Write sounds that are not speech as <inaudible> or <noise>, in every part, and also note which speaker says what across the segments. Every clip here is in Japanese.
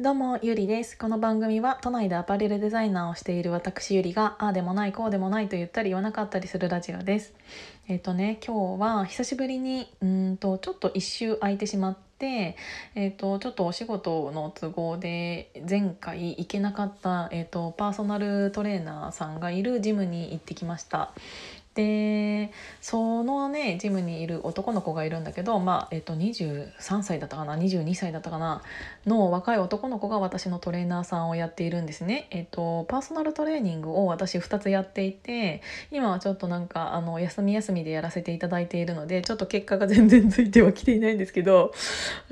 Speaker 1: どうもゆりです。この番組は都内でアパレルデザイナーをしている私ゆりがああでもないこうでもないと言ったり言わなかったりするラジオです。えっ、とね今日は久しぶりにうんとちょっと一周空いてしまってえーと、ちょっとお仕事の都合で前回行けなかった、えーとパーソナルトレーナーさんがいるジムに行ってきました。でそのねジムにいる男の子がいるんだけど、まあえっと、23歳だったかな22歳だったかなの若い男の子が私のトレーナーさんをやっているんですね。えっと、パーソナルトレーニングを私2つやっていて今はちょっとなんかあの休み休みでやらせていただいているのでちょっと結果が全然ついてはきていないんですけど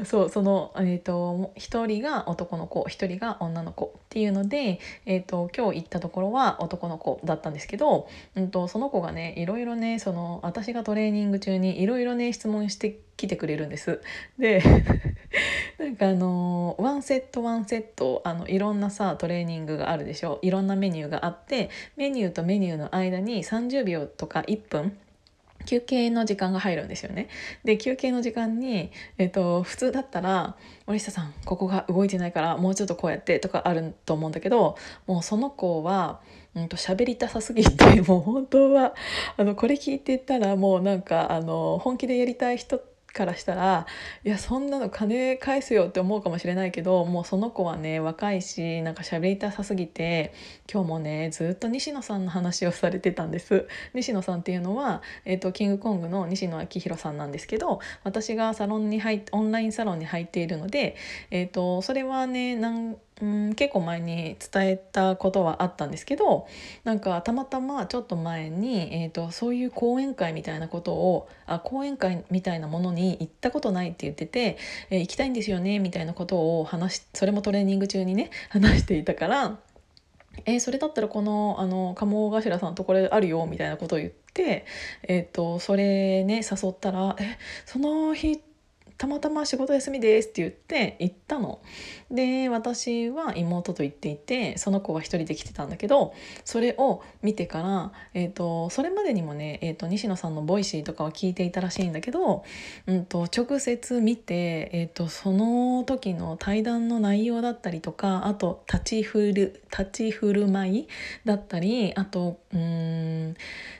Speaker 1: そうその、えっと、1人が男の子1人が女の子っていうので、えっと、今日行ったところは男の子だったんですけど、うんとその子がねいろいろねその私がトレーニング中にいろいろね質問してきてくれるんです。で <laughs> なんかあのワンセットワンセットあのいろんなさトレーニングがあるでしょ？いろんなメニューがあってメニューとメニューの間に30秒とか1分休憩の時間が入るんですよね。で休憩の時間に、えっと、普通だったら「森下さんここが動いてないからもうちょっとこうやって」とかあると思うんだけどもうその子はうんと喋りたさすぎて <laughs> もう本当はあのこれ聞いてたらもうなんかあの本気でやりたい人からしたらいやそんなの金返すよって思うかもしれないけどもうその子はね若いしなんか喋りたさすぎて今日もねずっと西野さんの話をされてたんです。西野さんっていうのは、えーと、キングコングの西野昭弘さんなんですけど私がサロンに入オンラインサロンに入っているので、えーと、それはねなんうん結構前に伝えたことはあったんですけどなんかたまたまちょっと前に、えーと、そういう講演会みたいなことをあ講演会みたいなものに行ったことないって言ってて、えー、行きたいんですよねみたいなことを話しそれもトレーニング中にね <laughs> 話していたから。えー、それだったらこのあの鴨頭さんとこれあるよみたいなことを言って、えーとそれね誘ったら「えその日たまたま仕事休みですって言って行ったの。で私は妹と行っていてその子は一人で来てたんだけどそれを見てから、えーと、それまでにもね、えーと、西野さんの Voicy とかは聞いていたらしいんだけど、うんと、直接見て、えー、とその時の対談の内容だったりとかあと立ち振る立ち振る舞いだったりあとうん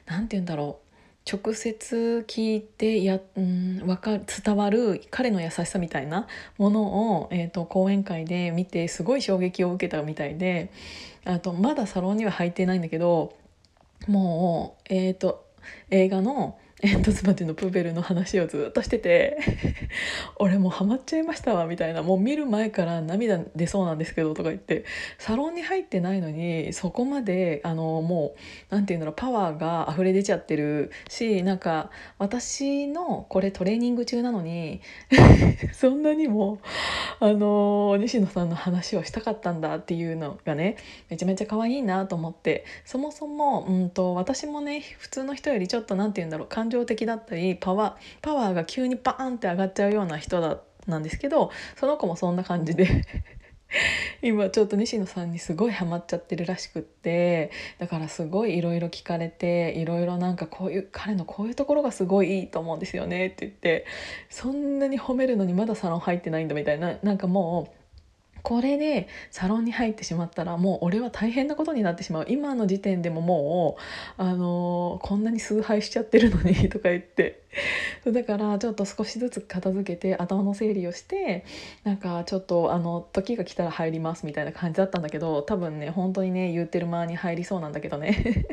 Speaker 1: 何て言うんだろう直接聞いてや、うん、か伝わる彼の優しさみたいなものを、えーと、講演会で見てすごい衝撃を受けたみたいであとまだサロンには入ってないんだけどもう、えーと映画の煙突町のプペルの話をずっとしてて <laughs> 俺もうハマっちゃいましたわみたいな。もう見る前から涙出そうなんですけどとか言ってサロンに入ってないのにそこまであのもう何て言うんだろうパワーが溢れ出ちゃってる。しなんか私のこれトレーニング中なのに <laughs> そんなにもあの西野さんの話をしたかったんだっていうのがねめちゃめちゃ可愛いなと思って。そもそも、うんと、私もね普通の人よりちょっと何て言うんだろう感情的だったりパワーパワーが急にバーンって上がっちゃうような人だなんですけどその子もそんな感じで <laughs> 今ちょっと西野さんにすごいハマっちゃってるらしくってだからすごいいろいろ聞かれていろいろなんかこういう彼のこういうところがすごいいいと思うんですよねって言ってそんなに褒めるのにまだサロン入ってないんだみたいななんかもうこれでサロンに入ってしまったらもう俺は大変なことになってしまう。今の時点でももう、あのー、こんなに崇拝しちゃってるのに <laughs> とか言って。だからちょっと少しずつ片付けて頭の整理をしてなんかちょっとあの時が来たら入りますみたいな感じだったんだけど多分ね本当にね言ってる間に入りそうなんだけどね。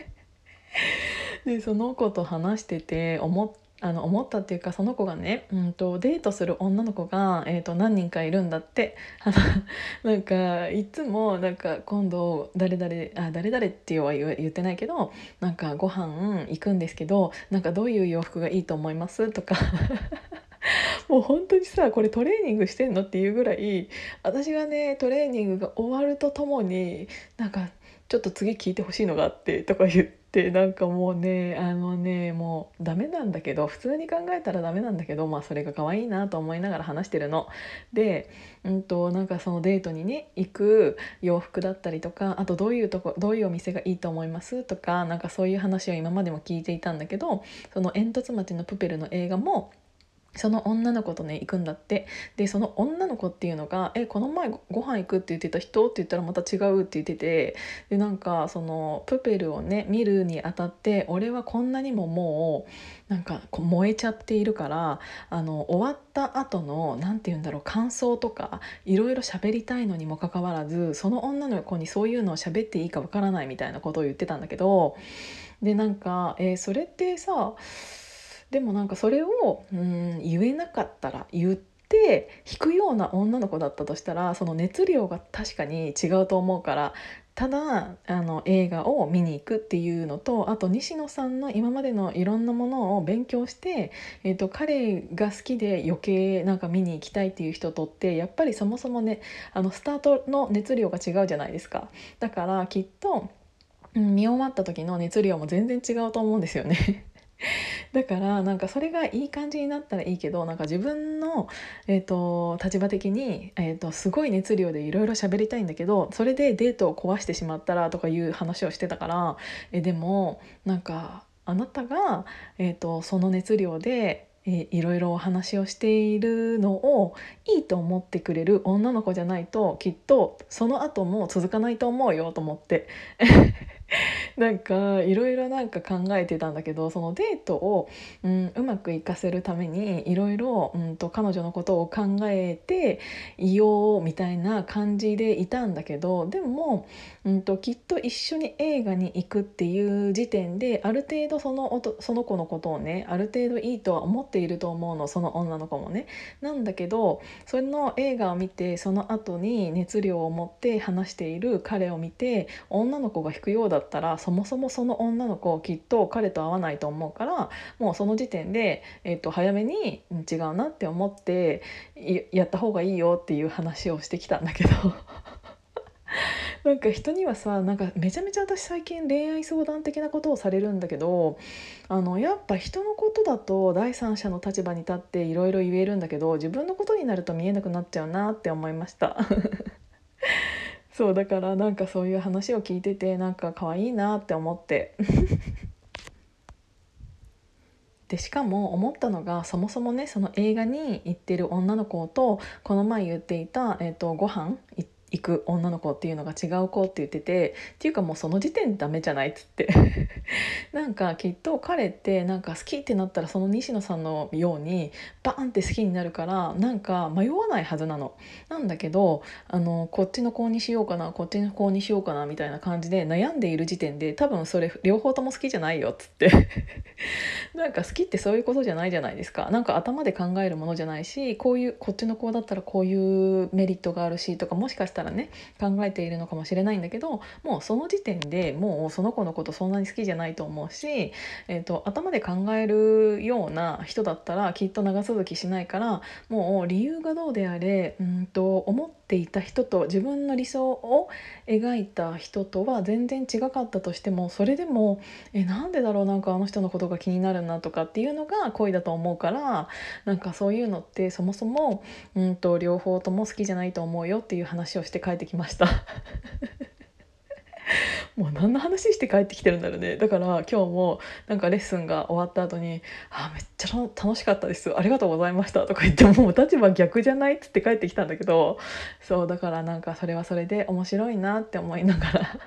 Speaker 1: <laughs> でその子と話してて思ってあの思ったっていうかその子がね、うんと、デートする女の子が、えーと、何人かいるんだって。<laughs> なんかいつもなんか今度誰々あ誰々っては言言ってないけどなんかご飯行くんですけどなんかどういう洋服がいいと思います？とか。<laughs> もう本当にさこれトレーニングしてんのっていうぐらい私がねトレーニングが終わるとともになんかちょっと次聞いてほしいのがあってとか言って。なんかもうねあのねもうダメなんだけど普通に考えたらダメなんだけどまあそれが可愛いなと思いながら話してるの。で、うんと、なんかそのデートにね行く洋服だったりとかあとどういうとこどういうお店がいいと思いますとかなんかそういう話を今までも聞いていたんだけどその煙突町のプペルの映画もその女の子とね行くんだってでその女の子っていうのが「えこの前ごご飯行くって言ってた人?」って言ったらまた違うって言っててでなんかそのプペルをね見るにあたって俺はこんなにももうなんかこう燃えちゃっているからあの終わった後の何て言うんだろう感想とかいろいろ喋りたいのにもかかわらずその女の子にそういうのを喋っていいかわからないみたいなことを言ってたんだけどでなんか、えーそれってさでもなんかそれをうん言えなかったら言って引くような女の子だったとしたらその熱量が確かに違うと思うからただあの映画を見に行くっていうのとあと西野さんの今までのいろんなものを勉強して、えーと、彼が好きで余計なんか見に行きたいっていう人とってやっぱりそもそもねあのスタートの熱量が違うじゃないですか。だからきっと見終わった時の熱量も全然違うと思うんですよね <laughs> だからなんかそれがいい感じになったらいいけどなんか自分の、えーと、立場的に、えーと、すごい熱量でいろいろ喋りたいんだけどそれでデートを壊してしまったらとかいう話をしてたからえでもなんかあなたが、えーと、その熱量でえいろいろお話をしているのをいいと思ってくれる女の子じゃないときっとその後も続かないと思うよと思って。<laughs> なんかいろいろなんか考えてたんだけどそのデートを、うん、うまくいかせるためにいろいろ、彼女のことを考えていようみたいな感じでいたんだけどでも、うんと、きっと一緒に映画に行くっていう時点である程度そのおとその子のことをねある程度いいとは思っていると思うのその女の子もね。なんだけどその映画を見てその後に熱量を持って話している彼を見て女の子が引くようだったらそもそもその女の子きっと彼と会わないと思うからもうその時点で、えー、と早めに違うなって思ってやった方がいいよっていう話をしてきたんだけど <laughs> なんか人にはさなんかめちゃめちゃ私最近恋愛相談的なことをされるんだけどあのやっぱ人のことだと第三者の立場に立っていろいろ言えるんだけど自分のことになると見えなくなっちゃうなって思いました。<laughs> そうだからなんかそういう話を聞いててなんか可愛いなって思って。<laughs> でしかも思ったのがそもそもねその映画に行ってる女の子とこの前言っていた、えーと、ご飯行って行く女の子っていうのが違う子って言っててっていうかもうその時点でダメじゃないっつって <laughs> なんかきっと彼ってなんか好きってなったらその西野さんのようにバーンって好きになるからなんか迷わないはずなの。なんだけどあのこっちの子にしようかなこっちの子にしようかなみたいな感じで悩んでいる時点で多分それ両方とも好きじゃないよっつって <laughs> なんか好きってそういうことじゃないじゃないですか。なんか頭で考えるものじゃないしこういうこっちの子だったらこういうメリットがあるしとかもしかしたらね考えているのかもしれないんだけどもうその時点でもうその子のことそんなに好きじゃないと思うし、えーと、頭で考えるような人だったらきっと長続きしないからもう理由がどうであれうんと思ってていた人と自分の理想を描いた人とは全然違かったとしてもそれでもえなんでだろうなんかあの人のことが気になるなとかっていうのが恋だと思うからなんかそういうのってそもそもうんと両方とも好きじゃないと思うよっていう話をして帰ってきました。<laughs> もう何の話して帰ってきてるんだろうね。だから今日もなんかレッスンが終わった後に「あめっちゃ楽しかったです。ありがとうございました」とか言ってもう立場逆じゃないっつって帰ってきたんだけどそうだからなんかそれはそれで面白いなって思いながら。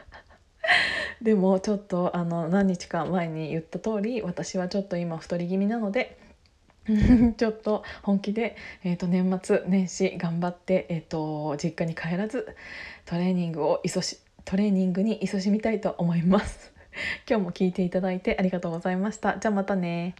Speaker 1: <laughs> でもちょっとあの何日か前に言った通り私はちょっと今太り気味なので。<laughs> ちょっと本気で、えー、と年末年始頑張って、えー、と実家に帰らずトレーニングをいそしトレーニングに勤しみたいと思います。<laughs> 今日も聞いていただいてありがとうございました。じゃあまたね。